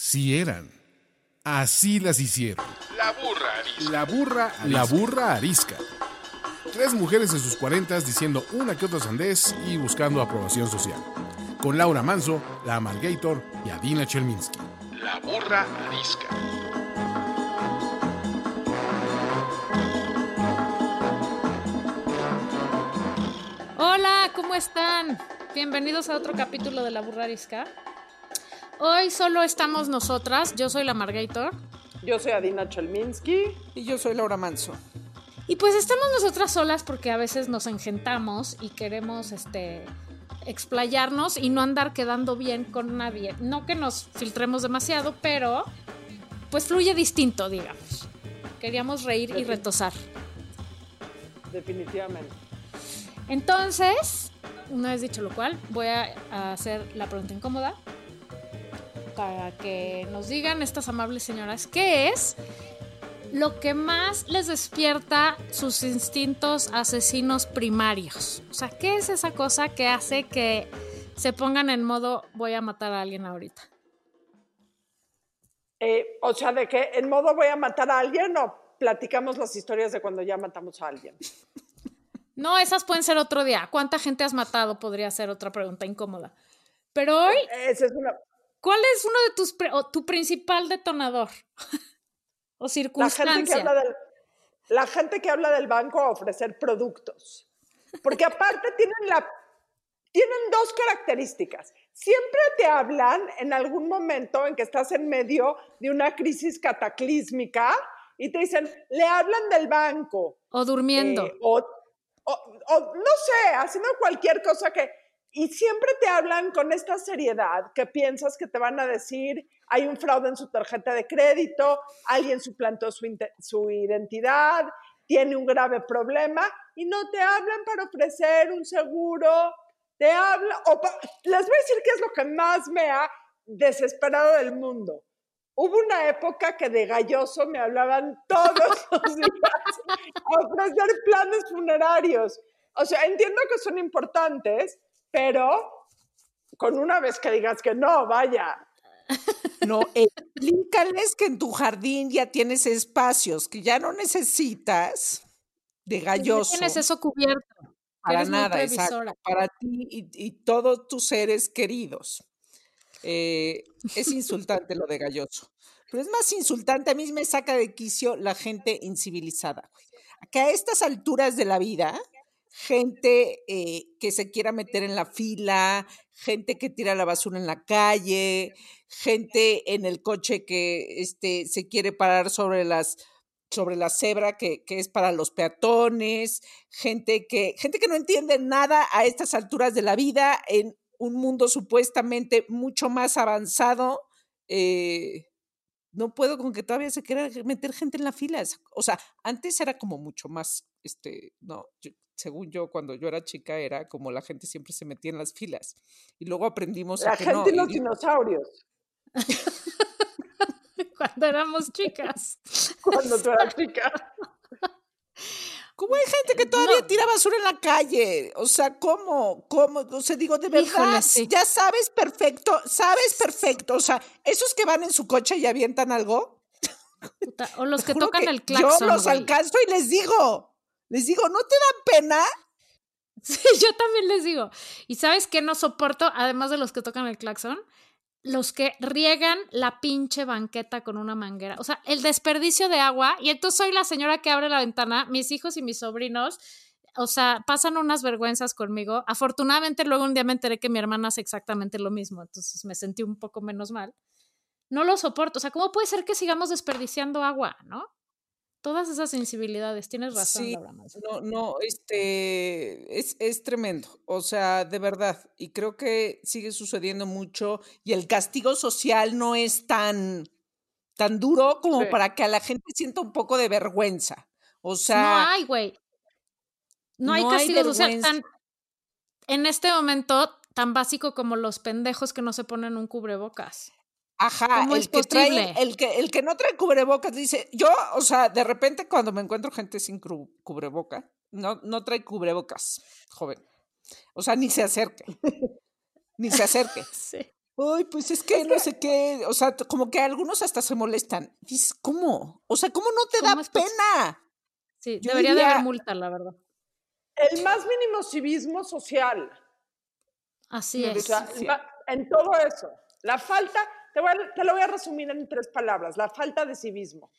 Si eran. Así las hicieron. La burra arisca. La burra, la burra arisca. Tres mujeres en sus cuarentas diciendo una que otra sandez y buscando aprobación social. Con Laura Manso, la Amalgator y Adina Chelminsky. La burra arisca. Hola, ¿cómo están? Bienvenidos a otro capítulo de La Burra Arisca. Hoy solo estamos nosotras. Yo soy la Margator. Yo soy Adina Chelminsky. Y yo soy Laura Manso. Y pues estamos nosotras solas porque a veces nos engentamos y queremos este explayarnos y no andar quedando bien con nadie. No que nos filtremos demasiado, pero pues fluye distinto, digamos. Queríamos reír y retosar. Definitivamente. Entonces, una vez dicho lo cual, voy a hacer la pregunta incómoda para que nos digan estas amables señoras qué es lo que más les despierta sus instintos asesinos primarios. O sea, ¿qué es esa cosa que hace que se pongan en modo voy a matar a alguien ahorita? Eh, o sea, de que en modo voy a matar a alguien o platicamos las historias de cuando ya matamos a alguien. No, esas pueden ser otro día. ¿Cuánta gente has matado? Podría ser otra pregunta incómoda. Pero hoy, Esa es una, ¿cuál es uno de tus o tu principal detonador? o la, gente que circunstancia. habla del, la gente que habla del banco a ofrecer productos. Porque aparte tienen, la, tienen dos características. Siempre te hablan en algún momento en que estás en medio de una crisis cataclísmica y te dicen, le hablan del banco. O durmiendo. Eh, o, o- o, no sé, haciendo cualquier cosa que... Y siempre te hablan con esta seriedad que piensas que te van a decir, hay un fraude en su tarjeta de crédito, alguien suplantó su, su identidad, tiene un grave problema y no te hablan para ofrecer un seguro, te hablan, o les voy a decir qué es lo que más me ha desesperado del mundo. Hubo una época que de galloso me hablaban todos los días a ofrecer planes funerarios. O sea, entiendo que son importantes, pero con una vez que digas que no, vaya. No, explícales que en tu jardín ya tienes espacios que ya no necesitas de galloso. tienes eso cubierto. para Eres nada, exacto. Para ti y, y todos tus seres queridos. Eh, es insultante lo de galloso. Pero es más insultante, a mí me saca de quicio la gente incivilizada. Que a estas alturas de la vida, gente eh, que se quiera meter en la fila, gente que tira la basura en la calle, gente en el coche que este, se quiere parar sobre las sobre la cebra que, es para los peatones, gente que, gente que no entiende nada a estas alturas de la vida en un mundo supuestamente mucho más avanzado. eh, no puedo con que todavía se quiera meter gente en la fila. O sea, antes era como mucho más, este, no, según yo, cuando yo era chica, era como la gente siempre se metía en las filas. Y luego aprendimos La a que gente no. y los y- dinosaurios, Cuando éramos chicas. cuando tú eras chica. ¿Cómo hay gente que todavía No. tira basura en la calle? O sea, ¿cómo? ¿Cómo? O sea, digo, de verdad, Híjole, sí. ya sabes perfecto, sabes perfecto. O sea, esos que van en su coche y avientan algo, Puta, O los que tocan que el claxon. Yo los güey. alcanzo y les digo, les digo, ¿no te da pena? Sí, yo también les digo. ¿Y sabes qué no soporto? Además de los que tocan el claxon, los que riegan la pinche banqueta con una manguera. O sea, el desperdicio de agua. Y entonces soy la señora que abre la ventana, mis hijos y mis sobrinos. O sea, pasan unas vergüenzas conmigo. Afortunadamente, luego un día me enteré que mi hermana hace exactamente lo mismo. Entonces me sentí un poco menos mal. No lo soporto. O sea, ¿cómo puede ser que sigamos desperdiciando agua, no? Todas esas sensibilidades. Tienes razón, Sí, Laura. No, no, este, es, es tremendo, o sea, de verdad, y creo que sigue sucediendo mucho y el castigo social no es tan, tan duro como Sí. para que a la gente sienta un poco de vergüenza, o no sea, hay, güey. No, hay no hay castigo social tan, en este momento tan básico como los pendejos que no se ponen un cubrebocas. Ajá, ¿Cómo el es que trae, el que, el que no trae cubrebocas dice, yo, o sea, de repente cuando me encuentro gente sin cubreboca, no, no trae cubrebocas, joven. O sea, ni se acerque. ni se acerque. Sí. Uy, pues es que no sé qué, o sea, como que algunos hasta se molestan. Dices, ¿cómo? O sea, ¿cómo no te da pena? Sí, Yo debería de haber multa, la verdad. El más mínimo civismo social. Así O es. sea, sí. en todo eso. La falta, te, voy a- te lo voy a resumir en tres palabras, la falta de civismo.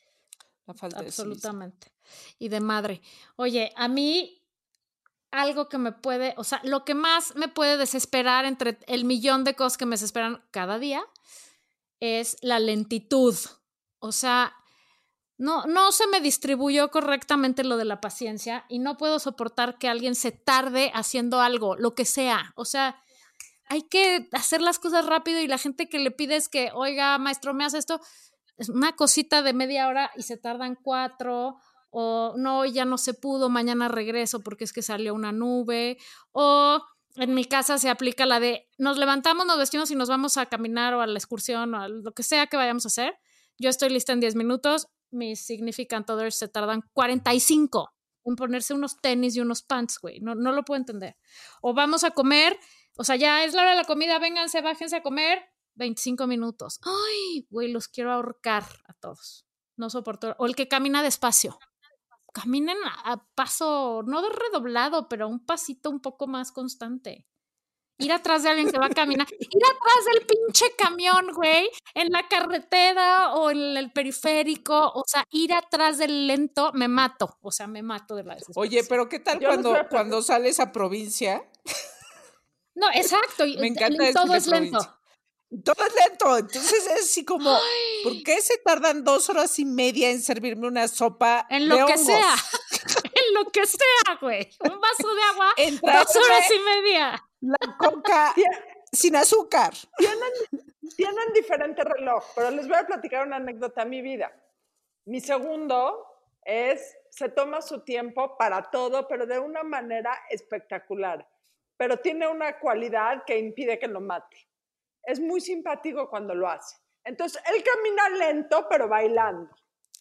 La falta de civismo. Absolutamente. Y de madre. Oye, a mí algo que me puede, o sea, lo que más me puede desesperar entre el millón de cosas que me desesperan cada día es la lentitud. O sea, no, no se me distribuyó correctamente lo de la paciencia y no puedo soportar que alguien se tarde haciendo algo, lo que sea. O sea, hay que hacer las cosas rápido y la gente que le pides que, oiga, maestro, me hace esto, es una cosita de media hora y se tardan cuatro, o no, ya no se pudo, mañana regreso porque es que salió una nube, o en mi casa se aplica la de nos levantamos, nos vestimos y nos vamos a caminar o a la excursión o a lo que sea que vayamos a hacer. Yo estoy lista en 10 minutos, mis significant others se tardan 45 en ponerse unos tenis y unos pants, güey. No, no lo puedo entender. O vamos a comer, o sea, ya es la hora de la comida, vénganse, bájense a comer, 25 minutos. Ay, güey, los quiero ahorcar a todos. No soporto. O el que camina despacio. Caminen a, a paso, no de redoblado, pero un pasito un poco más constante. Ir atrás de alguien que va a caminar. Ir atrás del pinche camión, güey, en la carretera o en el periférico. O sea, ir atrás del lento, me mato. O sea, me mato de la desesperación. Oye, pero ¿qué tal Yo cuando, a cuando sales a provincia? No, exacto. y- Me encanta y todo es lento. provincia. Todo es lento. Entonces es así como, ¿por qué se tardan dos horas y media en servirme una sopa? En de lo que hongos? sea. en lo que sea, güey. Un vaso de agua, En dos horas y media. la coca sin azúcar. Tienen diferente reloj, pero les voy a platicar una anécdota de mi vida. Mi segundo es, se toma su tiempo para todo, pero de una manera espectacular. Pero tiene una cualidad que impide que lo mate. Es muy simpático cuando lo hace. Entonces, él camina lento, pero bailando.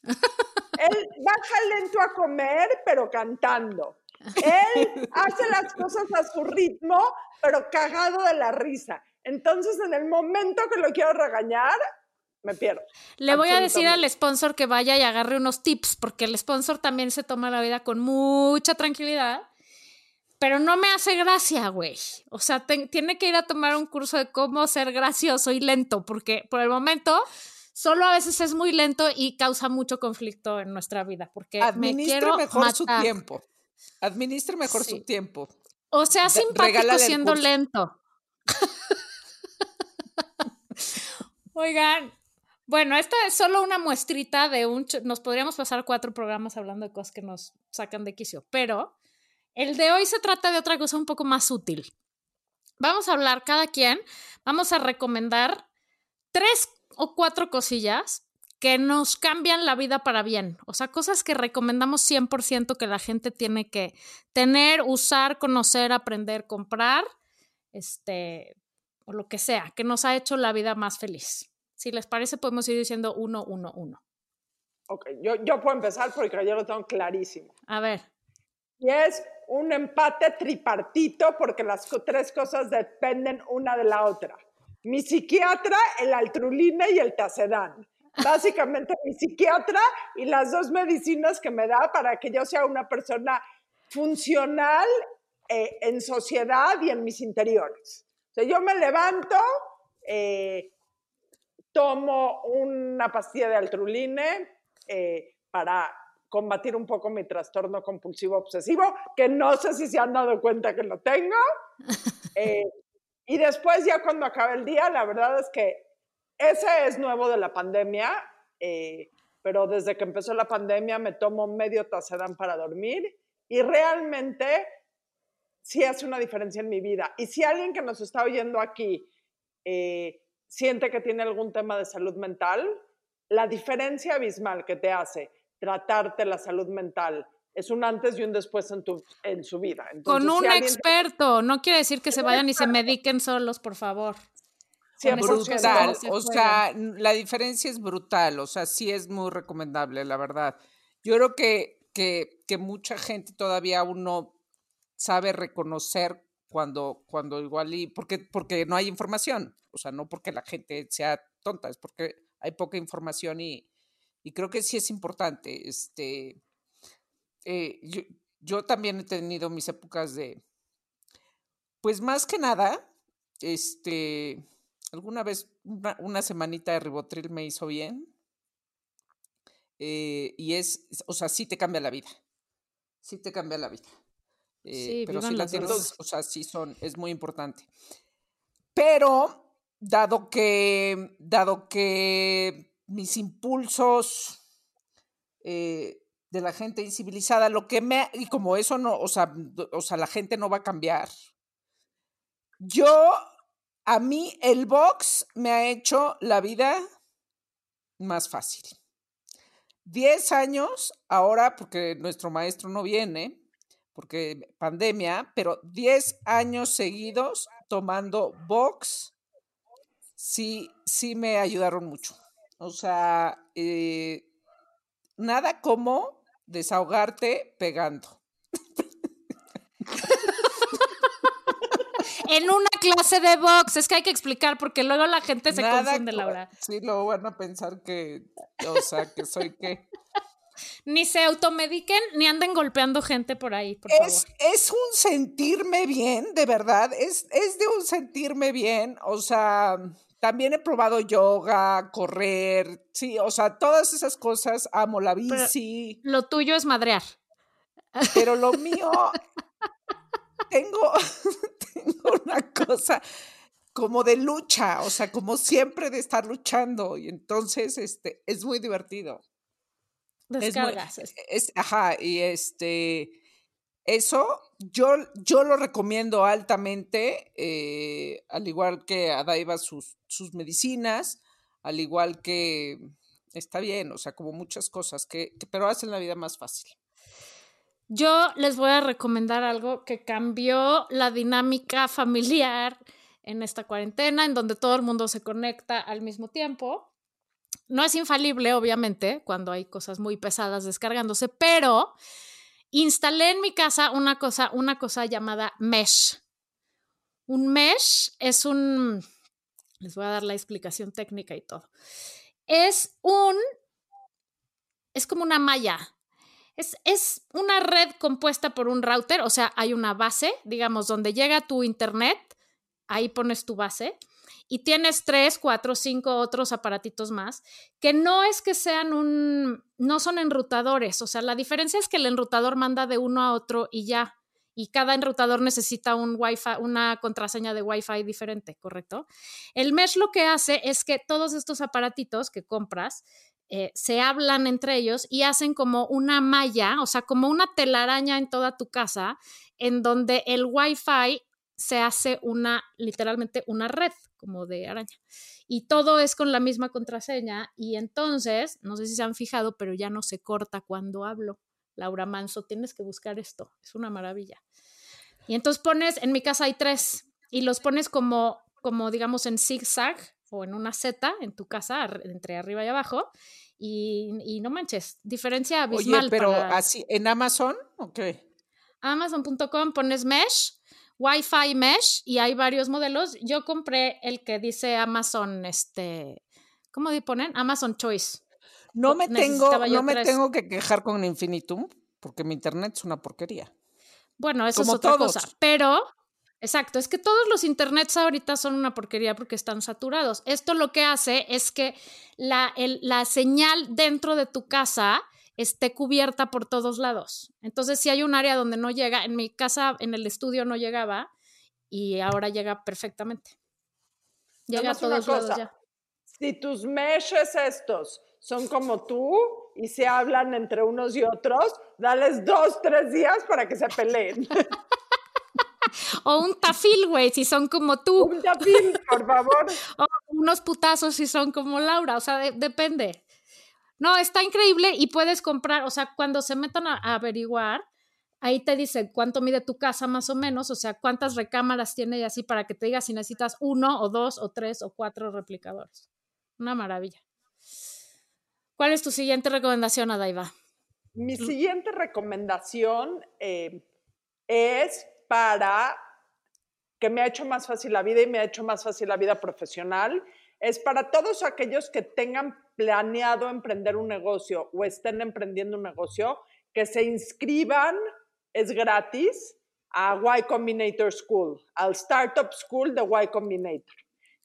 Él baja lento a comer, pero cantando. Él hace las cosas a su ritmo, pero cagado de la risa. Entonces, en el momento que lo quiero regañar, me pierdo. Le voy a decir al sponsor que vaya y agarre unos tips, porque el sponsor también se toma la vida con mucha tranquilidad, pero no me hace gracia, güey. O sea, te- tiene que ir a tomar un curso de cómo ser gracioso y lento, porque por el momento solo a veces es muy lento y causa mucho conflicto en nuestra vida, porque me Administre quiero mejor su tiempo. Administre mejor Sí. su tiempo. O sea, simpático regálale siendo lento. Oigan, bueno, esta es solo una muestrita de un... Nos podríamos pasar cuatro programas hablando de cosas que nos sacan de quicio, pero el de hoy se trata de otra cosa un poco más útil. Vamos a hablar cada quien, vamos a recomendar tres o cuatro cosillas que nos cambian la vida para bien. O sea, cosas que recomendamos 100% que la gente tiene que tener, usar, conocer, aprender, comprar, este, o lo que sea, que nos ha hecho la vida más feliz. Si les parece, podemos ir diciendo uno, uno, uno. Ok, yo, yo puedo empezar porque yo lo tengo clarísimo. A ver, Y es un empate tripartito porque las tres cosas dependen una de la otra. Mi psiquiatra, el altruline y el tacedán. Básicamente mi psiquiatra y las dos medicinas que me da para que yo sea una persona funcional eh, en sociedad y en mis interiores. O sea, yo me levanto, eh, tomo una pastilla de altruline eh, para combatir un poco mi trastorno compulsivo obsesivo, que no sé si se han dado cuenta que lo tengo. Eh, y después ya cuando acabe el día, la verdad es que ese es nuevo de la pandemia, eh, pero desde que empezó la pandemia me tomo medio tacedán para dormir y realmente sí hace una diferencia en mi vida. Y si alguien que nos está oyendo aquí eh, siente que tiene algún tema de salud mental, la diferencia abismal que te hace tratarte la salud mental es un antes y un después en, tu, en su vida. Entonces, con un si alguien- experto, no quiere decir que se vayan y se mediquen solos, por favor. Sí, brutal. se O sea, la diferencia es brutal. O sea, sí es muy recomendable, la verdad. Yo creo que, que, que mucha gente todavía aún no sabe reconocer cuando, cuando igual y, porque, porque no hay información, o sea, no porque la gente sea tonta, es porque hay poca información y, y creo que sí es importante. Este, eh, yo, yo también he tenido mis épocas de, pues más que nada, este, alguna vez una, una semanita de ribotril me hizo bien. eh, y es, o sea, sí te cambia la vida. Sí te cambia la vida. Eh, Sí, pero sí la las tienes, dos. o sea, sí son, es muy importante. Pero, dado que, dado que mis impulsos eh, de la gente incivilizada, lo que me, y como eso no, o sea, o sea, la gente no va a cambiar. Yo, a mí, el box me ha hecho la vida más fácil. Diez años, ahora, porque nuestro maestro no viene, porque pandemia, pero 10 años seguidos tomando box, sí, sí me ayudaron mucho. O sea, eh, nada como desahogarte pegando. En una clase de box, es que hay que explicar porque luego la gente se Nada confunde, co- Laura. Sí, luego van a pensar que, o sea, que soy qué. Ni se automediquen ni anden golpeando gente por ahí, por Es, favor. es un sentirme bien, de verdad, es, es de un sentirme bien, o sea, también he probado yoga, correr, sí, o sea, todas esas cosas, amo la bici, Lo tuyo es madrear. pero lo mío, tengo, tengo una cosa como de lucha, o sea, como siempre de estar luchando, y entonces, este, es muy divertido. Es muy- Descargas. es- ajá, y este, eso yo, yo lo recomiendo altamente, eh, al igual que a Daiva sus, sus medicinas, al igual que está bien, o sea, como muchas cosas que, que- pero hacen la vida más fácil. Yo les voy a recomendar algo que cambió la dinámica familiar en esta cuarentena, en donde todo el mundo se conecta al mismo tiempo. No es infalible, obviamente, cuando hay cosas muy pesadas descargándose, pero instalé en mi casa una cosa, una cosa llamada Mesh. Un Mesh es un, les voy a dar la explicación técnica y todo. Es un, es como una malla. Es, es una red compuesta por un router, o sea, hay una base, digamos, donde llega tu internet, ahí pones tu base, y tienes tres, cuatro, cinco otros aparatitos más, que no es que sean un, no son enrutadores, o sea, la diferencia es que el enrutador manda de uno a otro y ya, y cada enrutador necesita un Wi-Fi, una contraseña de Wi-Fi diferente, ¿correcto? El mesh lo que hace es que todos estos aparatitos que compras eh, se hablan entre ellos y hacen como una malla, o sea, como una telaraña en toda tu casa, en donde el Wi-Fi se hace una, literalmente una red como de araña. Y todo es con la misma contraseña y entonces, no sé si se han fijado, pero ya no se corta cuando hablo. Laura Manso, tienes que buscar esto, es una maravilla. Y entonces pones, en mi casa hay tres, y los pones como, como digamos, en zigzag o en una Z en tu casa, entre arriba y abajo, y, y no manches, diferencia abismal. Oye, pero para así, ¿en Amazon? Ok. Amazon.com pones mesh, Wi-Fi mesh, y hay varios modelos. Yo compré el que dice Amazon, este, ¿cómo di- ponen? Amazon Choice. No me tengo, no me tres. tengo que quejar con Infinitum, porque mi internet es una porquería. Bueno, eso Como es otra todos. cosa, pero exacto, es que todos los internets ahorita son una porquería porque están saturados. Esto lo que hace es que la, el- la señal dentro de tu casa esté cubierta por todos lados. Entonces, si hay un área donde no llega, en mi casa, en el estudio no llegaba y ahora llega perfectamente. Llega a todos lados ya. Si tus meshes estos son como tú y se hablan entre unos y otros, dales dos, tres días para que se peleen. O un tafil, güey, si son como tú. Un tapín, por favor. o unos putazos si son como Laura, o sea, de- depende. No, está increíble y puedes comprar, o sea, cuando se metan a, a averiguar, ahí te dice cuánto mide tu casa más o menos, o sea, cuántas recámaras tiene y así para que te diga si necesitas uno o dos o tres o cuatro replicadores. Una maravilla. ¿Cuál es tu siguiente recomendación, Adaiva? Mi siguiente recomendación eh, es para que me ha hecho más fácil la vida y me ha hecho más fácil la vida profesional es para todos aquellos que tengan planeado emprender un negocio o estén emprendiendo un negocio, que se inscriban, es gratis, a Y Combinator School, al Startup School de Y Combinator.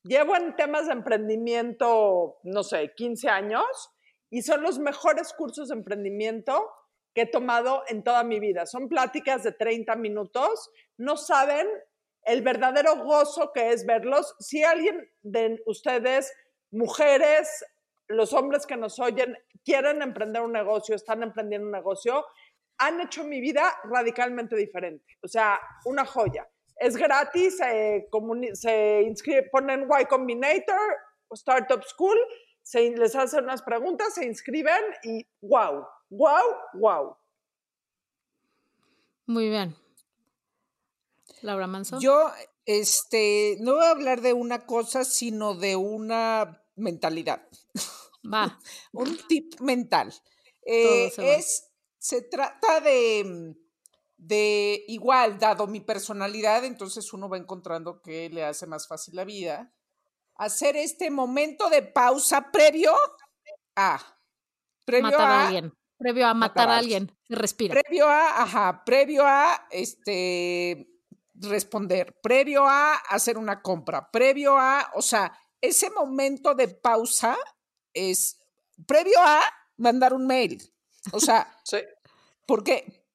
Llevo en temas de emprendimiento, no sé, 15 años y son los mejores cursos de emprendimiento que he tomado en toda mi vida. Son pláticas de 30 minutos. No saben el verdadero gozo que es verlos. Si alguien de ustedes, mujeres, los hombres que nos oyen, quieren emprender un negocio, están emprendiendo un negocio, han hecho mi vida radicalmente diferente. O sea, una joya. Es gratis, se, se inscribe, ponen Y Combinator, Startup School, se, les hacen unas preguntas, se inscriben y wow, wow, wow. Muy bien. Laura Manso. Yo, este, no voy a hablar de una cosa, sino de una mentalidad. Va. Un tip mental. Eh, se es, se trata de, de, igual, dado mi personalidad, entonces uno va encontrando que le hace más fácil la vida. Hacer este momento de pausa previo a. Previo matar a, alguien. Previo a matar, a alguien. Respira. Previo a, ajá, previo a este responder, previo a hacer una compra, previo a, o sea, ese momento de pausa es previo a mandar un mail. O sea, sí. porque,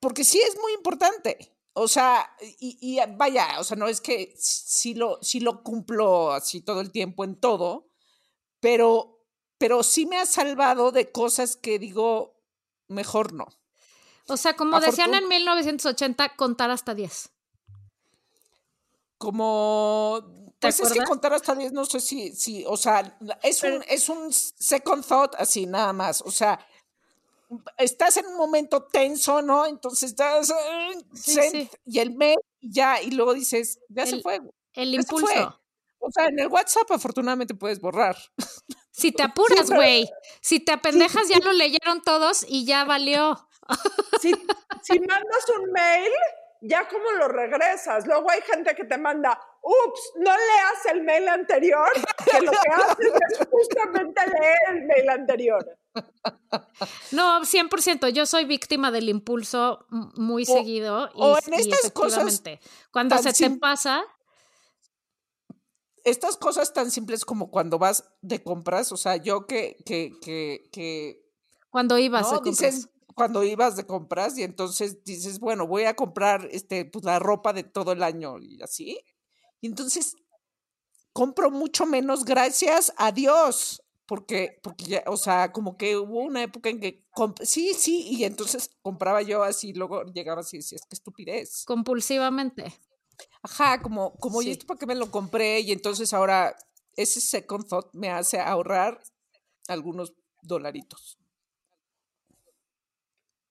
porque sí es muy importante. O sea, y, vaya, o sea, no es que sí lo, sí lo cumplo así todo el tiempo en todo, pero, pero sí me ha salvado de cosas que digo, mejor no. O sea, como decían en 1980, contar hasta 10 como pues es que contar hasta 10 no sé si, si o sea, es un, es un second thought así nada más, o sea, estás en un momento tenso, ¿no? Entonces estás y el mail ya y luego dices, ya se fue. El impulso. O sea, en el WhatsApp afortunadamente puedes borrar. Si te apuras, güey. Si te apendejas, ya lo leyeron todos y ya valió. Si, si mandas un mail, ya como lo regresas. Luego hay gente que te manda, ups, no leas el mail anterior, que lo que haces es justamente leer el mail anterior. No, 100%, yo soy víctima del impulso muy seguido. Y, o en estas cosas. Cuando se te pasa. Estas cosas tan simples como cuando vas de compras, o sea, yo que, que, que, que cuando ibas de compras cuando ibas de compras y entonces dices, bueno, voy a comprar este, pues, la ropa de todo el año y así. Y entonces compro mucho menos gracias a Dios, porque, porque ya, o sea, como que hubo una época en que, sí, sí, y entonces compraba yo así, luego llegaba así y decías, qué estupidez. Compulsivamente. Ajá, como, como, ¿y esto para qué me lo compré? Y entonces ahora ese second thought me hace ahorrar algunos dolaritos.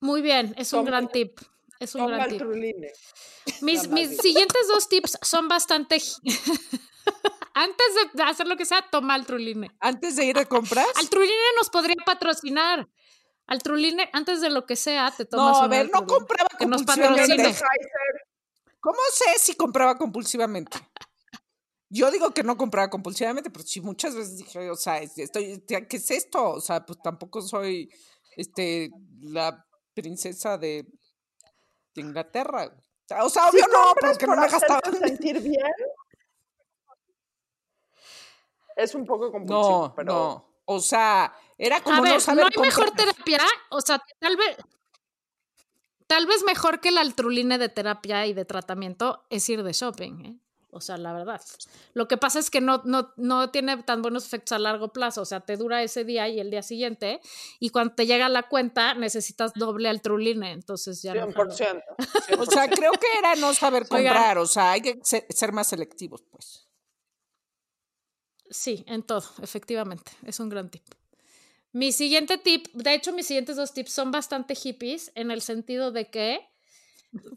Muy bien, es un gran tip. Es un gran tip. Mis, mis siguientes dos tips son bastante. Antes de hacer lo que sea, toma el truline. Antes de ir a compras. Al truline nos podría patrocinar. Al truline, antes de lo que sea, te tomas. No, a ver, no compraba compulsivamente. ¿Cómo sé si compraba compulsivamente? Yo digo que no compraba compulsivamente, pero sí muchas veces dije, o sea, estoy, ¿qué es esto? O sea, pues tampoco soy este la princesa de, Inglaterra. O sea, obvio no, porque no me gastaba. sentir bien? Es un poco compulsivo, no, pero... No, o sea, era como A ver, no saber ¿no hay mejor terapia? O sea, tal vez... Tal vez mejor que la altruline de terapia y de tratamiento es ir de shopping, ¿eh? O sea, la verdad. Lo que pasa es que no, no, no tiene tan buenos efectos a largo plazo. O sea, te dura ese día y el día siguiente. Y cuando te llega la cuenta, necesitas doble altruline. Entonces ya 100%, O sea, creo que era no saber comprar. O sea, hay que ser más selectivos, pues. Sí, en todo, efectivamente. Es un gran tip. Mi siguiente tip, de hecho, mis siguientes dos tips son bastante hippies en el sentido de que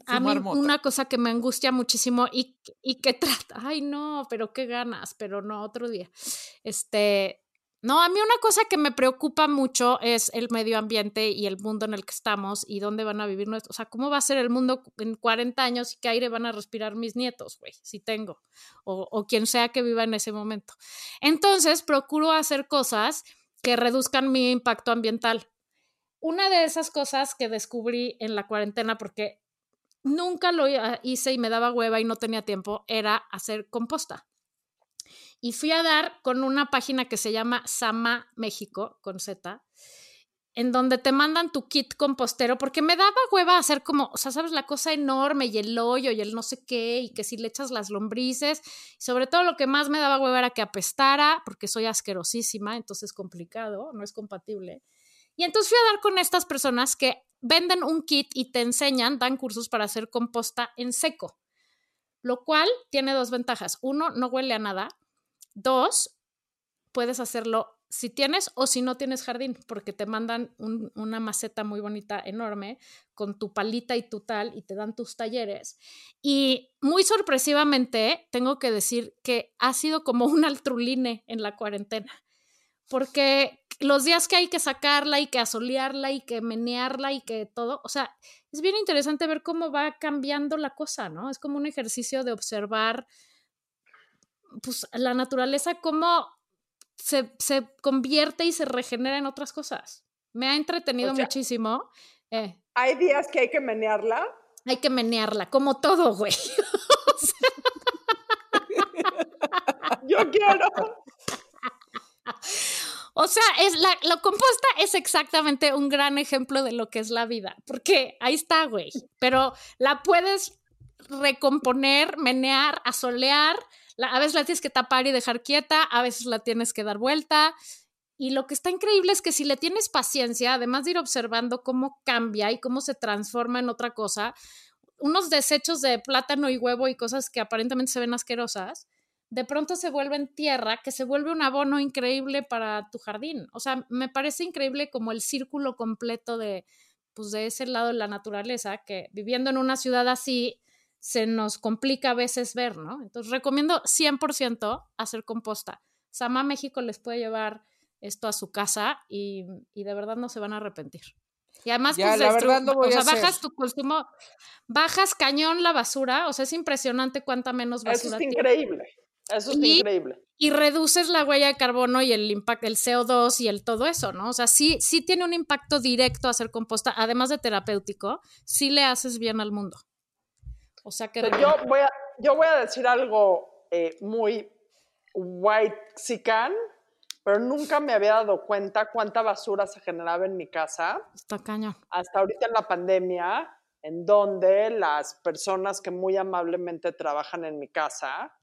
a mí una cosa que me angustia muchísimo y, y que trata, ay no, pero qué ganas, pero no, otro día. Este, No, a mí una cosa que me preocupa mucho es el medio ambiente y el mundo en el que estamos y dónde van a vivir nuestros, o sea, cómo va a ser el mundo en 40 años y qué aire van a respirar mis nietos, güey, si tengo, o, o quien sea que viva en ese momento. Entonces, procuro hacer cosas que reduzcan mi impacto ambiental. Una de esas cosas que descubrí en la cuarentena, porque nunca lo hice y me daba hueva y no tenía tiempo, era hacer composta y fui a dar con una página que se llama Sama México, con Z, en donde te mandan tu kit compostero, porque me daba hueva hacer como, o sea, sabes, la cosa enorme y el hoyo y el no sé qué, y que si le echas las lombrices, sobre todo lo que más me daba hueva era que apestara, porque soy asquerosísima, entonces es complicado, no es compatible. Y entonces fui a dar con estas personas que venden un kit y te enseñan, dan cursos para hacer composta en seco, lo cual tiene dos ventajas. Uno, no huele a nada, Dos, puedes hacerlo si tienes o si no tienes jardín, porque te mandan una maceta muy bonita, enorme, con tu palita y tu tal, y te dan tus talleres. Y muy sorpresivamente, tengo que decir que ha sido como un altruline en la cuarentena, porque los días que hay que sacarla y que asolearla y que menearla y que todo, o sea, es bien interesante ver cómo va cambiando la cosa, ¿no? Es como un ejercicio de observar pues la naturaleza cómo se, convierte y se regenera en otras cosas. Me ha entretenido muchísimo. Eh. ¿Hay días que hay que menearla? Hay que menearla, como todo, güey. Yo quiero. O sea, es la, la, composta es exactamente un gran ejemplo de lo que es la vida, porque ahí está, güey, pero la puedes recomponer, menear, asolear, a veces la tienes que tapar y dejar quieta, a veces la tienes que dar vuelta. Y lo que está increíble es que si le tienes paciencia, además de ir observando cómo cambia y cómo se transforma en otra cosa, unos desechos de plátano y huevo y cosas que aparentemente se ven asquerosas, de pronto se vuelven tierra, que se vuelve un abono increíble para tu jardín. O sea, me parece increíble como el círculo completo de, pues, de ese lado de la naturaleza, que viviendo en una ciudad así, se nos complica a veces ver, ¿no? Entonces recomiendo 100% hacer composta. Sama México les puede llevar esto a su casa y, de verdad no se van a arrepentir. Y además, pues, la verdad no voy o sea, a bajas tu consumo, bajas cañón la basura, o sea, es impresionante cuánta menos basura. Eso es increíble. Eso es increíble. Y reduces la huella de carbono y el impacto, el CO2 y el todo eso, ¿no? O sea, sí, sí tiene un impacto directo hacer composta, además de terapéutico, sí le haces bien al mundo. O sea que... yo, voy a, yo voy a decir algo eh, muy white sican, pero nunca me había dado cuenta cuánta basura se generaba en mi casa. Está caña. Hasta ahorita en la pandemia, en donde las personas que muy amablemente trabajan en mi casa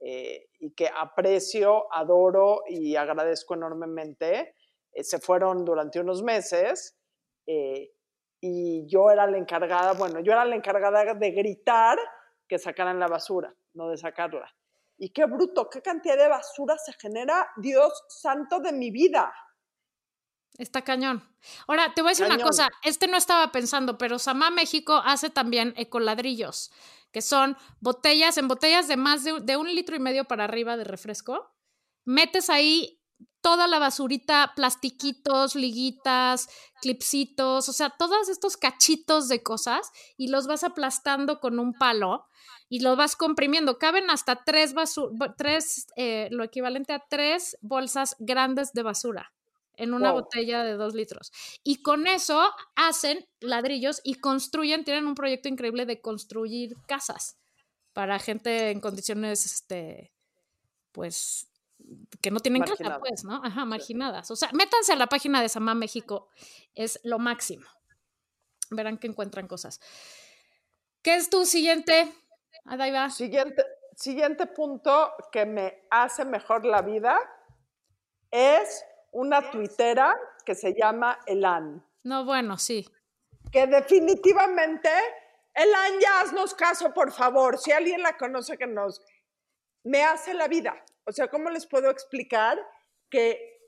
eh, y que aprecio, adoro y agradezco enormemente, eh, se fueron durante unos meses y yo era la encargada, bueno, yo era la encargada de gritar que sacaran la basura, no de sacarla. Y qué bruto, qué cantidad de basura se genera, Dios santo de mi vida. Está cañón. Ahora, te voy a decir una cosa, este no estaba pensando, pero Samá México hace también ecoladrillos, que son botellas, en botellas de más de, de un litro y medio para arriba de refresco. Metes ahí toda la basurita, plastiquitos, liguitas, clipsitos, o sea, todos estos cachitos de cosas y los vas aplastando con un palo y los vas comprimiendo. Caben hasta tres, tres eh, lo equivalente a tres bolsas grandes de basura en una botella de dos litros. Y con eso hacen ladrillos y construyen, tienen un proyecto increíble de construir casas para gente en condiciones, este, pues, que no tienen casa, pues, ¿no? Ajá, marginadas. O sea, métanse a la página de Samá México, es lo máximo. Verán que encuentran cosas. ¿Qué es tu siguiente, Adaiva? Siguiente, siguiente punto que me hace mejor la vida es una tuitera que se llama Elan. No, bueno, sí. Que definitivamente, Elan, ya haznos caso, por favor. Si alguien la conoce, que nos... Me hace la vida. O sea, ¿cómo les puedo explicar que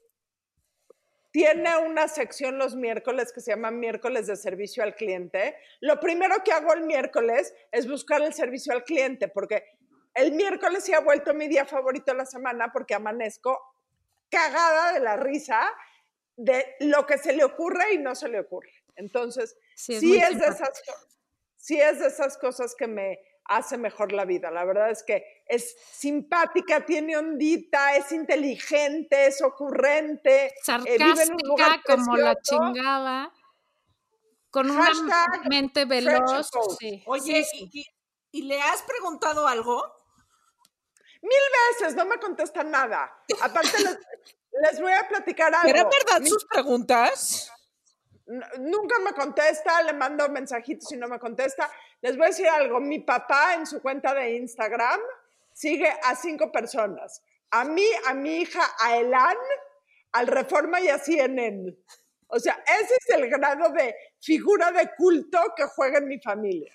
tiene una sección los miércoles que se llama miércoles de servicio al cliente? Lo primero que hago el miércoles es buscar el servicio al cliente, porque el miércoles se ha vuelto mi día favorito de la semana porque amanezco cagada de la risa de lo que se le ocurre y no se le ocurre. Entonces, Sí, es sí es, de esas, co- sí es de esas cosas que me hace mejor la vida. La verdad es que es simpática, tiene ondita, es inteligente, es ocurrente, eh, vive en un lugar sarcástica como la chingada, con una Hashtag mente veloz. Sí. Oye, Sí, sí. ¿y, y- y le has preguntado algo? Veces no me contestan nada. Aparte, les, les voy a platicar algo. ¿Era verdad sus preguntas? nunca me contesta, le mando mensajitos y no me contesta. Les voy a decir algo. Mi papá en su cuenta de Instagram sigue a cinco personas. A mí, a mi hija, a Elan, al Reforma y a CNN. O sea, ese es el grado de figura de culto que juega en mi familia.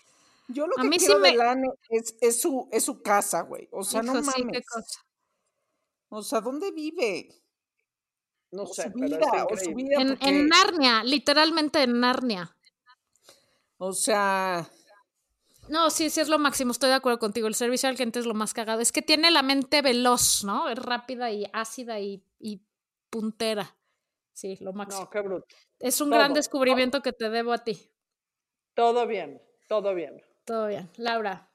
Yo lo A que mí sí quiero me- de Lane es, es su, es su casa, güey. O sea, no Hijo, sí, qué mames. cosa. O sea, ¿dónde vive? No O sé, su vida, o su vida. En, porque, en Narnia, literalmente en Narnia. o sea, No, sí, sí es lo máximo, estoy de acuerdo contigo. El servicio al cliente es lo más cagado. Es que tiene la mente veloz, ¿no? Es rápida y ácida y, y puntera. Sí, lo máximo. No, qué bruto. es un gran todo. descubrimiento que te debo a ti. Todo bien, todo bien. Todo bien. Laura.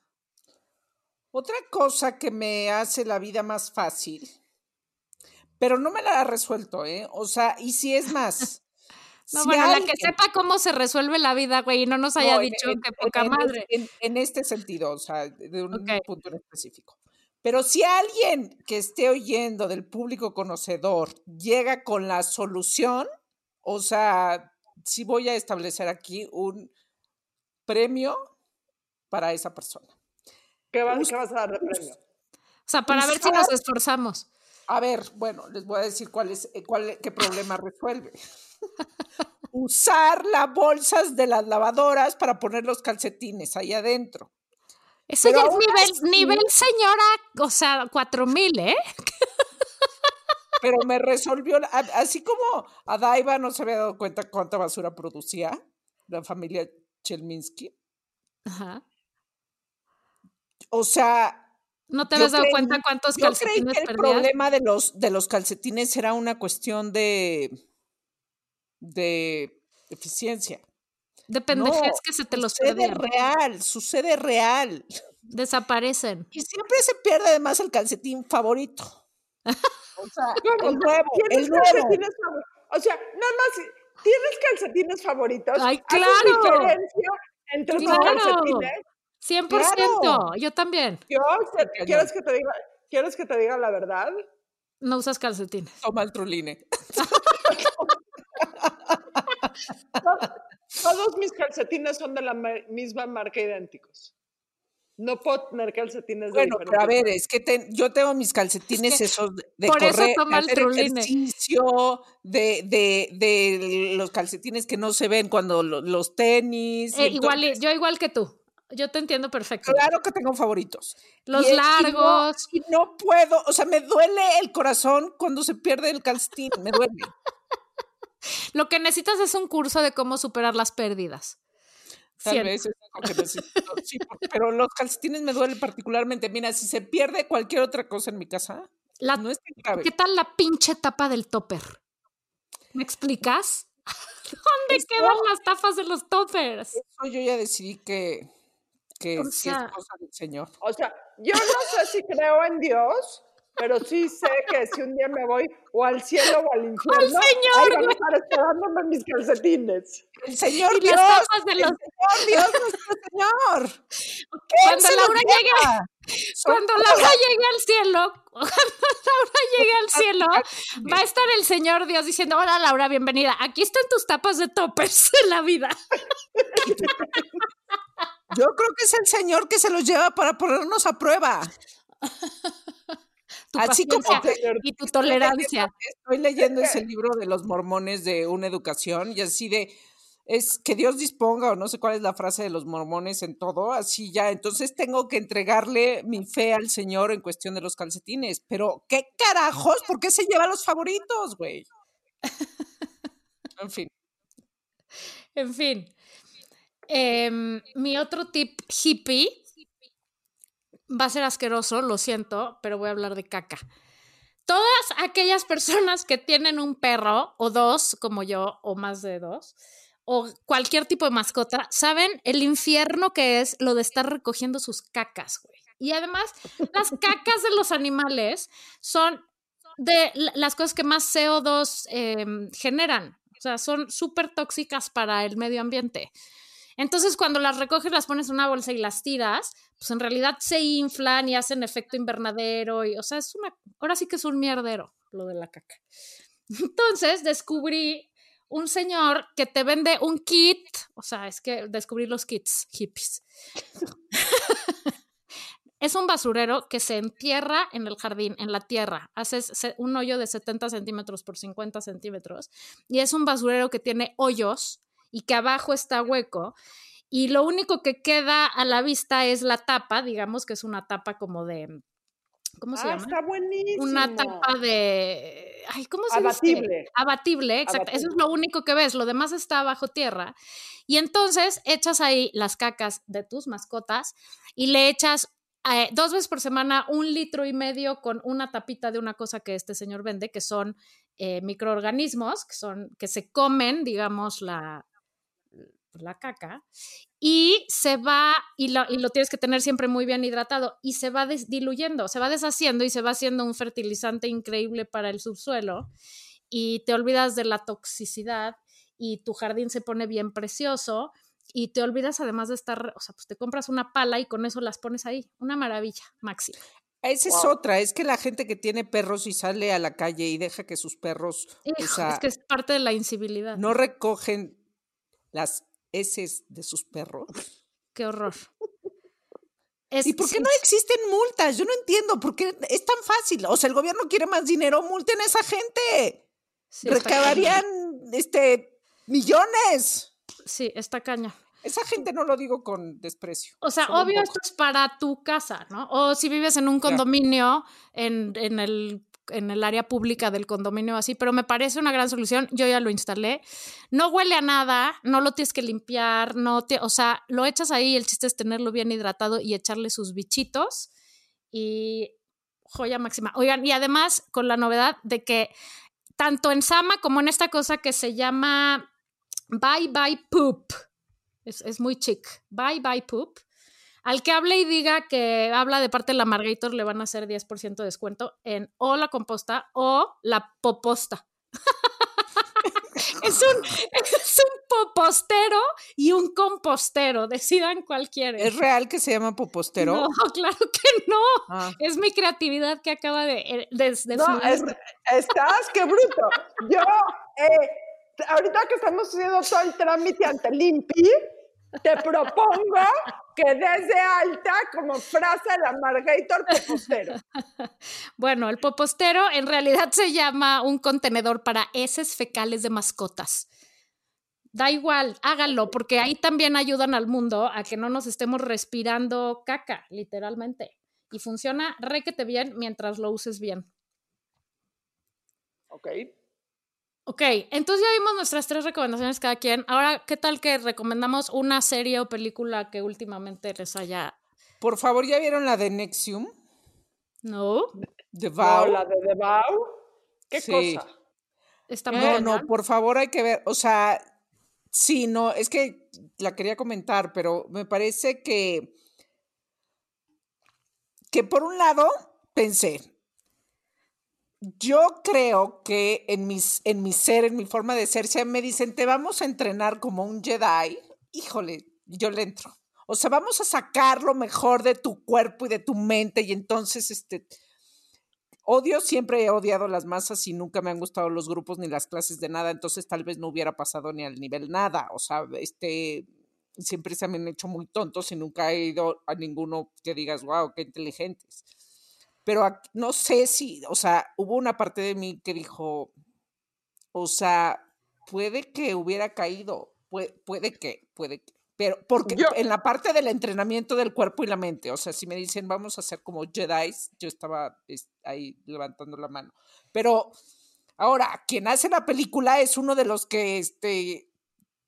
otra cosa que me hace la vida más fácil, pero no me la ha resuelto, ¿eh? O sea, y si es más. No, si bueno, la que sepa cómo se resuelve la vida, güey, y no nos haya No, dicho en- que poca en madre. En, en este sentido, o sea, de un punto en específico. Pero si alguien que esté oyendo del público conocedor llega con la solución, o sea, sí voy a establecer aquí un premio para esa persona. ¿Qué, va- Us- qué vas a dar de premio? O sea, para ver si nos esforzamos. A ver, bueno, les voy a decir cuál es, eh, cuál, qué problema resuelve. Usar las bolsas de las lavadoras para poner los calcetines ahí adentro. Eso Pero ya es nivel, así- nivel señora, o sea, cuatro mil, ¿eh? pero me resolvió, así como a Daiva no se había dado cuenta cuánta basura producía la familia Chelminsky. Ajá. O sea, ¿No te habías dado creí- cuenta cuántos yo creí calcetines que el perdías? problema de los, de los calcetines era una cuestión de, de eficiencia. De pendejez No, que se te los sucede perdían. real, sucede real. Desaparecen. Y siempre se pierde además el calcetín favorito. O sea, el nuevo, ¿Tienes el nuevo. calcetines favoritos? O sea, nada más, ¿tienes calcetines favoritos? Ay, ¿Haces claro. diferencia entre tus Claro. calcetines? 100%. Claro. Yo también. Yo. ¿quieres que te diga, ¿quieres que te diga la verdad? No usas calcetines. Toma el truline. Todos mis calcetines son de la ma- misma marca idénticos. No puedo tener calcetines de Bueno, pero a ver, es que te- yo tengo mis calcetines que esos de, de por eso correr, de toma el hacer truline. ejercicio, de, de, de los calcetines que no se ven cuando lo- los tenis. y Eh, igual, entonces, yo igual que tú. Yo te entiendo perfecto. Claro que tengo favoritos. Los Y es- y no- largos. Y no, puedo, o sea, me duele el corazón cuando se pierde el calcetín, me duele. Lo que necesitas es un curso de cómo superar las pérdidas. Tal Siento. vez es algo que necesito, sí, pero los calcetines me duelen particularmente. Mira, si se pierde cualquier otra cosa en mi casa, La- no es tan grave. ¿Qué tal la pinche tapa del topper? ¿Me explicas? ¿Dónde quedan las tapas de los toppers? Eso yo ya decidí que, que O sí sea- es cosa del Señor. O sea, yo no sé si creo en Dios, pero sí sé que si un día me voy o al cielo o al infierno, Señor, ahí van a estar esperándome mis calcetines. El Señor Y Dios, las el. Señor Dios nuestro Señor. Cuando Laura llegue, cuando Laura llegue al cielo, cuando Laura llegue al cielo, va a estar el Señor Dios diciendo, hola Laura, bienvenida. Aquí están tus tapas de toppers en la vida. Yo creo que es el Señor que se los lleva para ponernos a prueba. Tu Así como y tu tolerancia. Estoy leyendo ese libro de los mormones de una educación y así de es que Dios disponga o no sé cuál es la frase de los mormones en todo, así ya, entonces tengo que entregarle mi fe al Señor en cuestión de los calcetines, pero ¿qué carajos? ¿Por qué se lleva los favoritos, güey? En fin, En fin. Em, mi otro tip hippie va a ser asqueroso, lo siento, pero voy a hablar de caca. todas aquellas personas que tienen un perro o dos, como yo, o más de dos, o cualquier tipo de mascota, saben el infierno que es lo de estar recogiendo sus cacas, güey. Y además, las cacas de los animales son de la- las cosas que más CO2 em, generan. O sea, son súper tóxicas para el medio ambiente. Entonces, cuando las recoges, las pones en una bolsa y las tiras, pues en realidad se inflan y hacen efecto invernadero. Y, o sea, es una. Ahora sí que es un mierdero lo de la caca. Entonces, descubrí un señor que te vende un kit. O sea, es que descubrí los kits hippies. Es un basurero que se entierra en el jardín, en la tierra. Haces un hoyo de 70 centímetros por 50 centímetros. Y es un basurero que tiene hoyos y que abajo está hueco. Y lo único que queda a la vista es la tapa, digamos que es una tapa como de. ¿Cómo se Ah, llama? está buenísimo. Una tapa de. Ay, ¿cómo se dice? Abatible. Abatible, exacto. Eso es lo único que ves. Lo demás está bajo tierra. Y entonces echas ahí las cacas de tus mascotas y le echas eh, dos veces por semana un litro y medio con una tapita de una cosa que este señor vende, que son eh, microorganismos, que son, que se comen, digamos, la, la caca, y se va, y lo, y lo tienes que tener siempre muy bien hidratado, y se va des- diluyendo, se va deshaciendo y se va haciendo un fertilizante increíble para el subsuelo, y te olvidas de la toxicidad, y tu jardín se pone bien precioso, y te olvidas además de estar, o sea, pues te compras una pala y con eso las pones ahí. Una maravilla, Maxi. Esa es Wow. otra, es que la gente que tiene perros y sale a la calle y deja que sus perros, o Hijo, sea, es que es parte de la incivilidad. no recogen las heces de sus perros. Qué horror. Es- ¿Y por qué no existen multas? Yo no entiendo, ¿por qué es tan fácil? O sea, el gobierno quiere más dinero, multen a esa gente. sí, Recabarían este millones. Sí, está caña. Esa gente no lo digo con desprecio. O sea, obvio esto es para tu casa, ¿no? O si vives en un condominio, en, en el, en el área pública del condominio así, pero me parece una gran solución. Yo ya lo instalé. No huele a nada, no lo tienes que limpiar, no te, o sea, lo echas ahí, el chiste es tenerlo bien hidratado y echarle sus bichitos y joya máxima. Oigan, y además con la novedad de que tanto en Sama como en esta cosa que se llama Bye Bye Poop. Es, es muy chic. Bye Bye Poop. Al que hable y diga que habla de parte de la Margator, le van a hacer 10% de descuento en o la composta o la poposta. es, un, es un popostero y un compostero. Decidan cuál quieren. ¿Es real que se llama popostero? No, claro que no. Ah. Es mi creatividad que acaba de, eh, de, de No, es- estás, qué bruto. Yo, eh, ahorita que estamos haciendo todo el trámite ante el INPI, te propongo que desde alta como frase de la Margator Popostero. Bueno, el popostero en realidad se llama un contenedor para heces fecales de mascotas. Da igual, háganlo, porque ahí también ayudan al mundo a que no nos estemos respirando caca, literalmente. Y funciona requete bien mientras lo uses bien. Ok. Ok, entonces ya vimos nuestras tres recomendaciones cada quien. Ahora, ¿qué tal que recomendamos una serie o película que últimamente les haya... Por favor, ¿ya vieron la de Nexium? No, De No, Vow. la de The Vow. ¿Qué Sí. cosa? está muy No, cañón. no, por favor hay que ver, o sea, sí, no, es que la quería comentar, pero me parece que, que por un lado pensé, yo creo que en, mis, en mi ser, en mi forma de ser, si me dicen, te vamos a entrenar como un Jedi, híjole, yo le entro. O sea, vamos a sacar lo mejor de tu cuerpo y de tu mente y entonces, este, odio, siempre he odiado las masas y nunca me han gustado los grupos ni las clases de nada, entonces tal vez no hubiera pasado ni al nivel nada, o sea, este, siempre se me han hecho muy tontos y nunca he ido a ninguno que digas, wow, qué inteligentes. Pero no sé si, o sea, hubo una parte de mí que dijo, o sea, puede que hubiera caído, puede, puede que, puede que. Pero porque Yo- en la parte del entrenamiento del cuerpo y la mente, o sea, si me dicen vamos a hacer como Jedi, yo estaba es- ahí levantando la mano. Pero ahora, quien hace la película es uno de los que este,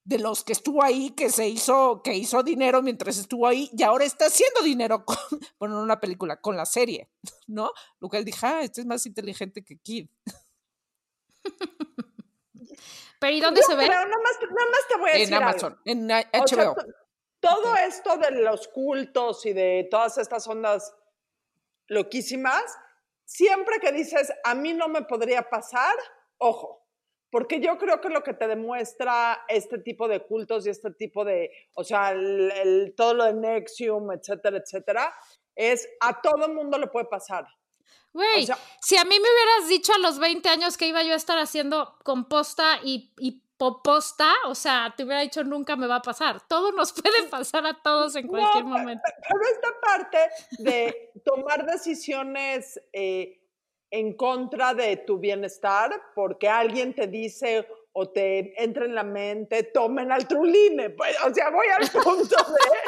de los que estuvo ahí, que se hizo, que hizo dinero mientras estuvo ahí y ahora está haciendo dinero con, bueno, no una película, con la serie, ¿no? Lo que él dijo, ah, este es más inteligente que Kid. Pero ¿y dónde Yo se ve? nada más, nada más te voy a decir En algo. Amazon, en O sea, HBO. to- todo esto de los cultos y de todas estas ondas loquísimas, siempre que dices, a mí no me podría pasar, ojo, porque yo creo que lo que te demuestra este tipo de cultos y este tipo de, o sea, el- el- todo lo de Nexium, etcétera, etcétera, es a todo mundo le puede pasar. Güey, O sea- si a mí me hubieras dicho a los 20 años que iba yo a estar haciendo composta y, y poposta, o sea, te hubiera dicho nunca me va a pasar. Todo nos puede pasar a todos en cualquier No, momento. Pero esta parte de tomar decisiones eh, en contra de tu bienestar, porque alguien te dice o te entra en la mente, tomen al truline. Pues, o sea, voy al punto de...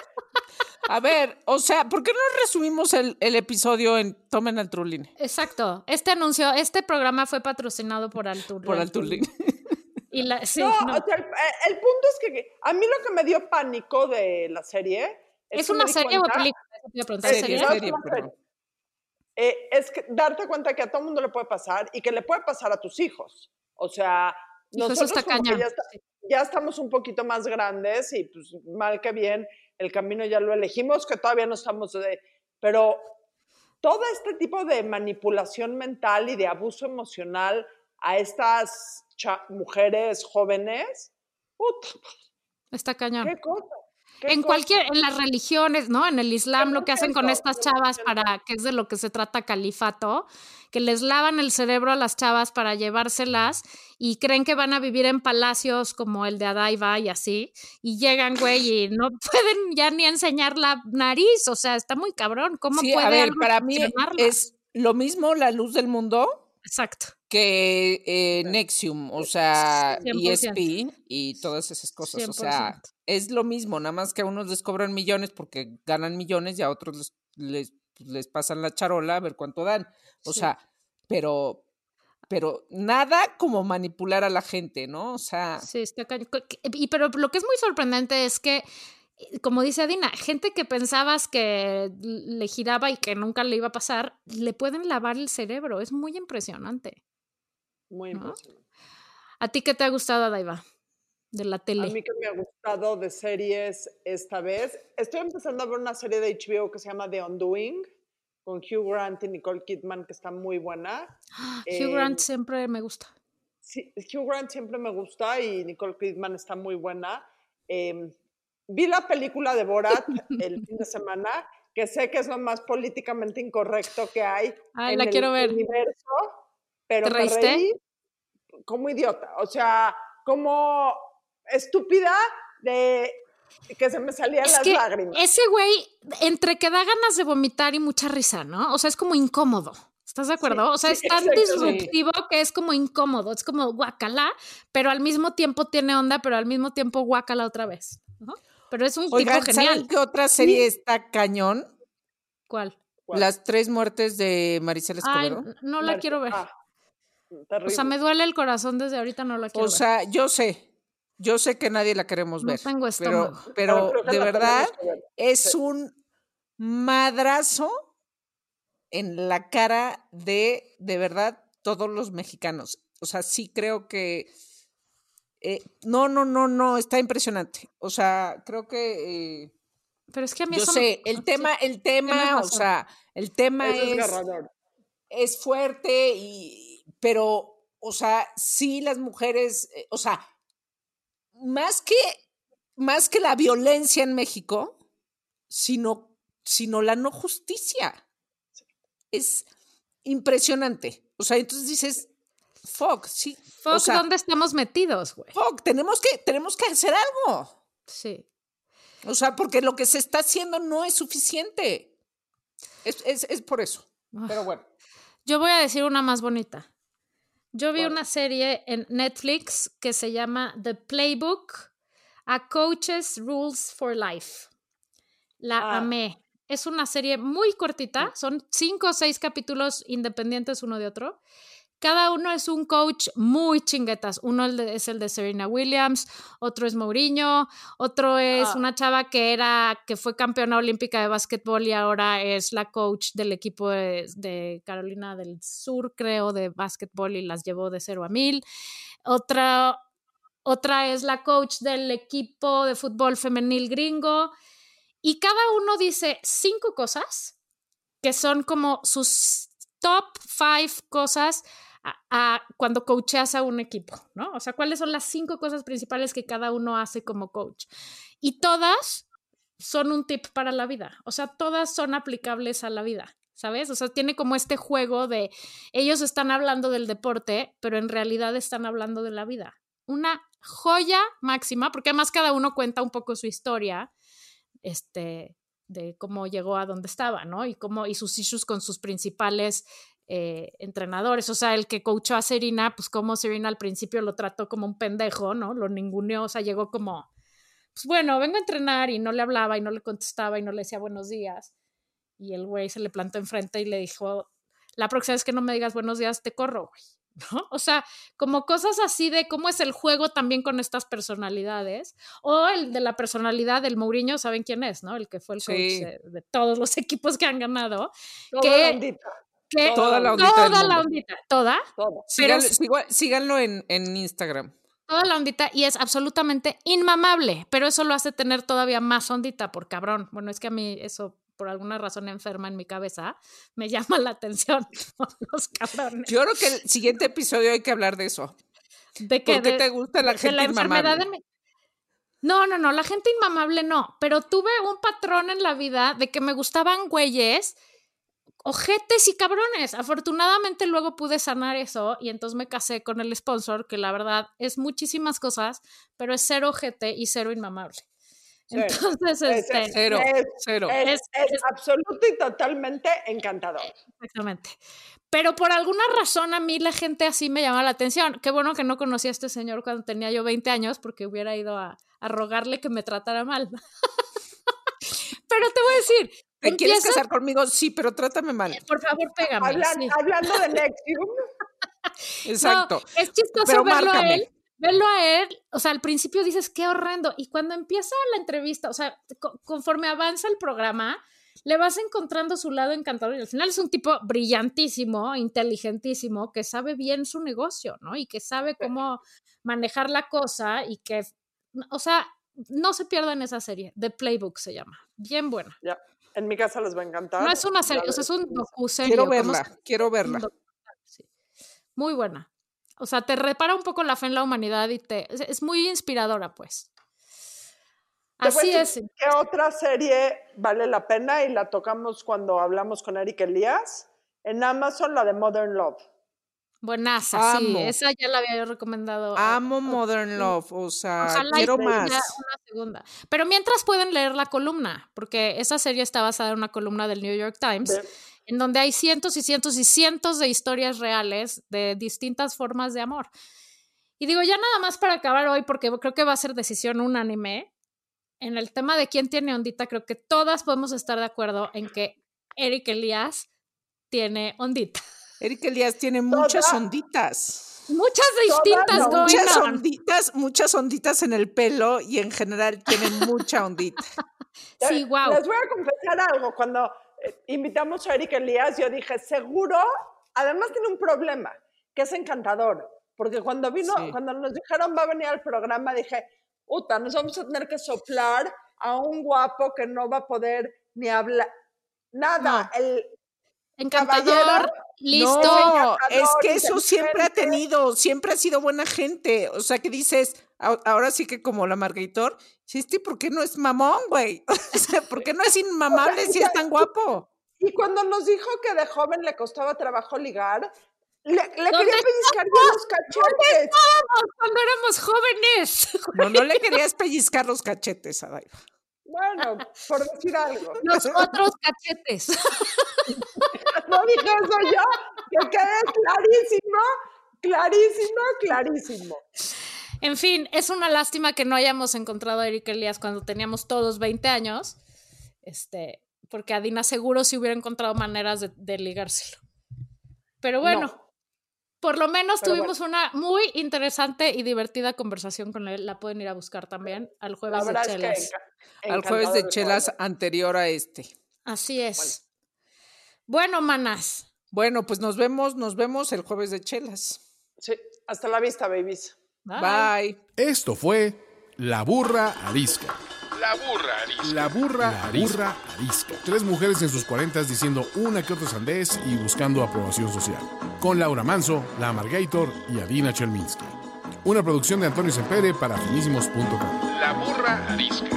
A ver, o sea, ¿por qué no resumimos el, el episodio en Tomen al Truline? Exacto. Este anuncio, este programa fue patrocinado por Altur. Por al Truline. Y la, sí, no, no. o sea, el, el punto es que a mí lo que me dio pánico de la serie... ¿Es una serie o cuenta- película? Eso te iba a preguntar, Serie, serie. Eh, es que darte cuenta que a todo mundo le puede pasar y que le puede pasar a tus hijos. O sea, Hijo, nosotros está como que ya, está- ya estamos un poquito más grandes y pues mal que bien el camino ya lo elegimos, que todavía no estamos de... Pero todo este tipo de manipulación mental y de abuso emocional a estas mujeres jóvenes, puta, Está cañón. qué cosa. En cosa. cualquier, en las religiones, ¿no? En el Islam, lo que hacen con 100%, estas chavas 100%. para, que es de lo que se trata califato, que les lavan el cerebro a las chavas para llevárselas y creen que van a vivir en palacios como el de Adaiba y así, y llegan, güey, y no pueden ya ni enseñar la nariz, o sea, está muy cabrón. ¿Cómo Sí, puede a ver, para mí es lo mismo la luz del mundo Exacto. que eh, Nexium, o sea, 100%. ESP y todas esas cosas. O sea, 100%. es lo mismo, nada más que a unos les cobran millones porque ganan millones y a otros les, les, pues, les pasan la charola a ver cuánto dan. O Sí. sea, pero, pero nada como manipular a la gente, ¿no? O sea, Sí, está Y pero lo que es muy sorprendente es que, eh, como dice Adina, gente que pensabas que le giraba y que nunca le iba a pasar, le pueden lavar el cerebro. Es muy impresionante. Muy ¿no? impresionante. ¿A ti qué te ha gustado, Daiva? De la A tele. mí que me ha gustado de series esta vez, estoy empezando a ver una serie de HBO que se llama The Undoing, con Hugh Grant y Nicole Kidman, que está muy buena. Hugh Grant eh, siempre me gusta. Sí, Hugh Grant siempre me gusta y Nicole Kidman está muy buena. Eh, vi la película de Borat el fin de semana, que sé que es lo más políticamente incorrecto que hay Ay, en la el quiero ver. universo, pero ¿Te me reíste? reí como idiota, o sea, como estúpida de que se me salían Es las que lágrimas. ese güey, entre que da ganas de vomitar y mucha risa, ¿no? O sea, es como incómodo. ¿Estás de acuerdo? o sea, es tan disruptivo que es como incómodo. Es como guacala, pero al mismo tiempo tiene onda, pero al mismo tiempo guacala otra vez. ¿no? Pero es un oigan, tipo ¿saben genial. qué otra serie está cañón? ¿Cuál? ¿Cuál? Las tres muertes de Maricela Escobedo. no la quiero ver. Ah, o sea, me duele el corazón desde ahorita, no la quiero O sea, yo sé, yo sé que nadie la queremos No ver. tengo pero, estómago. pero de verdad ver. es Sí. un madrazo en la cara de, de verdad, todos los mexicanos. O sea, sí creo que... eh, no, no, no, no, está impresionante. O sea, creo que... eh. Pero es que a mí yo eso sé, me- el tema, el tema, o sea, el tema es es, desgarrador. es fuerte, y, pero, o sea, sí las mujeres, eh, o sea, más que, más que la violencia en México, sino, sino la no justicia. Es impresionante. O sea, entonces dices, fuck, sí. Fuck, o sea, ¿dónde estamos metidos, güey? fuck, tenemos que, tenemos que hacer algo. Sí. O sea, porque lo que se está haciendo no es suficiente. Es, es, es por eso. Pero bueno. Yo voy a decir una más bonita. Yo vi una serie en Netflix que se llama The Playbook, A Coach's Rules for Life. La Ah. amé. Es una serie muy cortita, son cinco o seis capítulos independientes uno de otro, cada uno es un coach muy chinguetas. Uno es el de Serena Williams, otro es Mourinho, otro es Ah. una chava que era, que fue campeona olímpica de básquetbol y ahora es la coach del equipo de, de Carolina del Sur, creo, de básquetbol y las llevó de 0 a 1000. Otra, otra es la coach del equipo de fútbol femenil gringo. Y cada uno dice cinco cosas que son como sus top five cosas a, cuando coacheas a un equipo, ¿no? O sea, cuáles son las cinco cosas principales que cada uno hace como coach. Y todas son un tip para la vida. O sea, todas son aplicables a la vida. ¿Sabes? O sea, tiene como este juego de ellos están hablando del deporte, pero en realidad están hablando de la vida. Una joya máxima, porque además cada uno cuenta un poco su historia, este, de cómo llegó a donde estaba, ¿no? Y cómo, y sus issues con sus principales eh, entrenadores. O sea, el que coachó a Serena, pues como Serena al principio lo trató como un pendejo, ¿no? Lo ninguneó, o sea, llegó como, pues bueno, vengo a entrenar y no le hablaba y no le contestaba y no le decía buenos días. Y el güey se le plantó enfrente y le dijo, la próxima vez que no me digas buenos días, te corro, güey. ¿No? O sea, como cosas así de cómo es el juego también con estas personalidades. O el de la personalidad del Mourinho, ¿saben quién es, no? El que fue el coach Sí. de, de todos los equipos que han ganado. Toda ¿Qué? la Toda la ondita toda la ondita, toda. Síganlo, Pero- sigo- síganlo en, en Instagram. toda la ondita y es absolutamente inmamable, pero eso lo hace tener todavía más ondita por cabrón. Bueno, es que a mí eso por alguna razón enferma en mi cabeza me llama la atención los cabrones. Yo creo que el siguiente episodio hay que hablar de eso. ¿De qué? ¿Por qué De- te gusta la de gente la enfermedad inmamable? No, no, no, la gente inmamable no, pero tuve un patrón en la vida de que me gustaban güeyes, ojetes y cabrones. Afortunadamente luego pude sanar eso y entonces me casé con el sponsor, que la verdad es muchísimas cosas, pero es cero ojete y cero inmamable. Cero. Entonces, Es- este, Cero, Es, cero. es, Es- es absoluto y totalmente encantador. Exactamente. Pero por alguna razón a mí la gente así me llama la atención. Qué bueno que no conocí a este señor cuando tenía yo 20 años porque hubiera ido a, a rogarle que me tratara mal. Pero te voy a decir, ¿Te quieres casar conmigo? Sí, pero trátame mal. por favor, pégame. Hablan- sí. Hablando de Nexium, Exacto. No, es chistoso Pero verlo a él. Verlo a él, o sea, al principio dices, qué horrendo. Y cuando empieza la entrevista, o sea, co- conforme avanza el programa, le vas encontrando su lado encantador. Y al final es un tipo brillantísimo, inteligentísimo, que sabe bien su negocio, ¿no? Y que sabe cómo manejar la cosa y que, o sea, no se pierdan esa serie. The Playbook se llama. Bien buena. ya, en mi casa les va a encantar. No es una serie, o sea, es un docu Quiero verla, quiero verla. Sí. Muy buena. O sea, te repara un poco la fe en la humanidad y te es, muy inspiradora, pues. Así es. ¿Qué otra serie vale la pena? Y la tocamos cuando hablamos con Eric Elías. En Amazon, la de Modern Love. Buenaza, sí. Amo. Esa ya la había yo recomendado. a- Amo Modern Love, o sea, Ojalá quiero más. una segunda. Pero mientras pueden leer la columna, porque esa serie está basada en una columna del New York Times, en donde hay cientos y cientos y cientos de historias reales de distintas formas de amor. Y digo, ya nada más para acabar hoy, porque creo que va a ser decisión unánime. En el tema de quién tiene ondita, creo que todas podemos estar de acuerdo en que Eric Elías tiene ondita. Eric Elías tiene muchas Toda- onditas. Muchas distintas no, Muchas on. onditas, muchas onditas en el pelo y en general tiene mucha ondita. Sí, wow. Les voy a confesar algo. Cuando eh, invitamos a Eric Elías, yo dije, seguro, además tiene un problema, que es encantador. Porque cuando vino, Sí. cuando nos dijeron va a venir al programa, dije, puta, nos vamos a tener que soplar a un guapo que no va a poder ni hablar. Nada, el Encantador, caballero, listo. No, es que eso siempre ha tenido, siempre ha sido buena gente. O sea, que dices, ahora sí que como la Margaritor, sí, este, ¿por qué no es mamón, güey? O sea, ¿por qué no es inmamable si es tan guapo? Y cuando nos dijo que de joven le costaba trabajo ligar, le, le ¿Dónde quería pellizcar los cachetes. Cuando éramos jóvenes. No, no le querías pellizcar los cachetes a Daiva. Bueno, por decir algo. Los otros cachetes. No dije eso yo, que quede clarísimo, clarísimo, clarísimo. En fin, es una lástima que no hayamos encontrado a Eric Elías cuando teníamos todos 20 años. Este, porque Adina seguro si hubiera encontrado maneras de, de ligárselo. Pero bueno, No. Por lo menos Pero tuvimos una muy interesante y divertida conversación con él. La pueden ir a buscar también al jueves de verdad es que chelas. Al jueves de chelas anterior a este. Así es. Bueno, manas. Bueno, pues nos vemos, nos vemos el jueves de chelas. Sí, hasta la vista, babies. Bye. Bye. Esto fue La Burra Arisca. La burra arisca. La burra, arisca. arisca. Tres mujeres en sus cuarentas diciendo una que otra sandez y buscando aprobación social. Con Laura Manso, La Amargator y Adina Chelminsky. Una producción de Antonio Sempere para finísimos.com. La burra arisca.